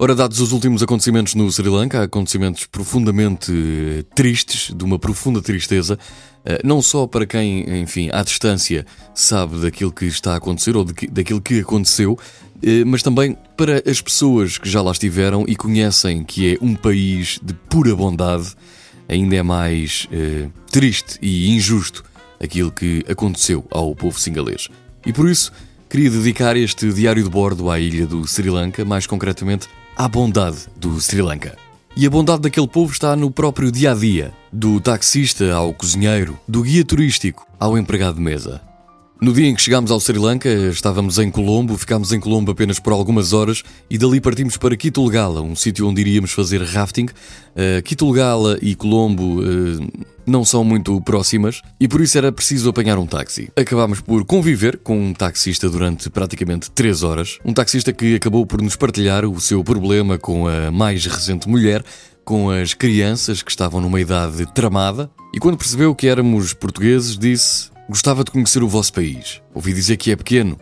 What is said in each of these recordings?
Ora, dados os últimos acontecimentos no Sri Lanka, acontecimentos profundamente eh, tristes, de uma profunda tristeza, eh, não só para quem, enfim, à distância sabe daquilo que está a acontecer ou daquilo que aconteceu, eh, mas também para as pessoas que já lá estiveram e conhecem que é um país de pura bondade, ainda é mais triste e injusto aquilo que aconteceu ao povo singalês. E por isso, queria dedicar este diário de bordo à ilha do Sri Lanka, mais concretamente à bondade do Sri Lanka. E a bondade daquele povo está no próprio dia a dia, do taxista ao cozinheiro, do guia turístico ao empregado de mesa. No dia em que chegámos ao Sri Lanka, estávamos em Colombo, ficámos em Colombo apenas por algumas horas e dali partimos para Kitulgala, um sítio onde iríamos fazer rafting. Uh, Kitulgala e Colombo uh, não são muito próximas e por isso era preciso apanhar um táxi. Acabámos por conviver com um taxista durante praticamente 3 horas, um taxista que acabou por nos partilhar o seu problema com a mais recente mulher, com as crianças que estavam numa idade tramada e quando percebeu que éramos portugueses disse Gostava de conhecer o vosso país. Ouvi dizer que é pequeno,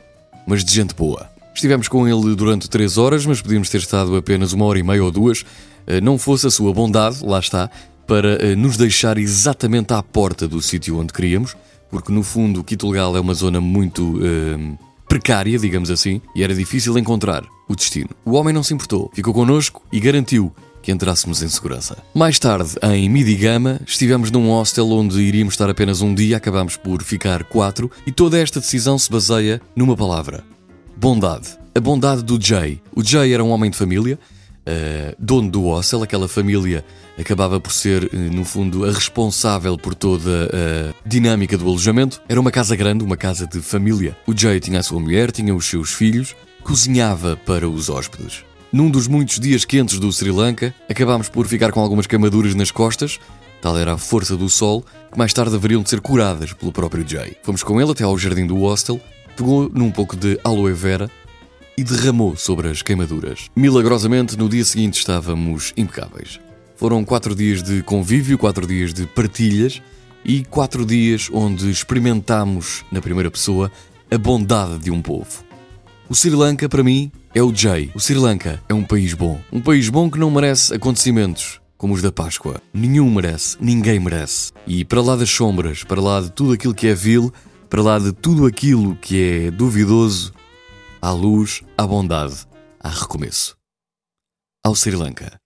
mas de gente boa. Estivemos com ele durante três horas, mas podíamos ter estado apenas uma hora e meia ou duas. Eh, não fosse a sua bondade, lá está, para eh, nos deixar exatamente à porta do sítio onde queríamos, porque no fundo Quitulgal é uma zona muito uh, precária, digamos assim, e era difícil encontrar o destino. O homem não se importou, ficou connosco e garantiu que entrássemos em segurança. Mais tarde, em Midigama, estivemos num hostel onde iríamos estar apenas um dia, acabámos por ficar quatro, e toda esta decisão se baseia numa palavra: bondade. A bondade do Jay. O Jay era um homem de família, uh, dono do hostel, aquela família acabava por ser, uh, no fundo, a responsável por toda a dinâmica do alojamento. Era uma casa grande, uma casa de família. O Jay tinha a sua mulher, tinha os seus filhos, cozinhava para os hóspedes. Num dos muitos dias quentes do Sri Lanka, acabámos por ficar com algumas queimaduras nas costas, tal era a força do sol, que mais tarde haveriam de ser curadas pelo próprio Jay. Fomos com ele até ao jardim do hostel, pegou num pouco de aloe vera e derramou sobre as queimaduras. Milagrosamente, no dia seguinte estávamos impecáveis. Foram quatro dias de convívio, quatro dias de partilhas e quatro dias onde experimentámos, na primeira pessoa, a bondade de um povo. O Sri Lanka, para mim, é o Jay. O Sri Lanka é um país bom. Um país bom que não merece acontecimentos como os da Páscoa. Nenhum merece, ninguém merece. E para lá das sombras, para lá de tudo aquilo que é vil, para lá de tudo aquilo que é duvidoso, há luz, há bondade, há recomeço. Ao Sri Lanka.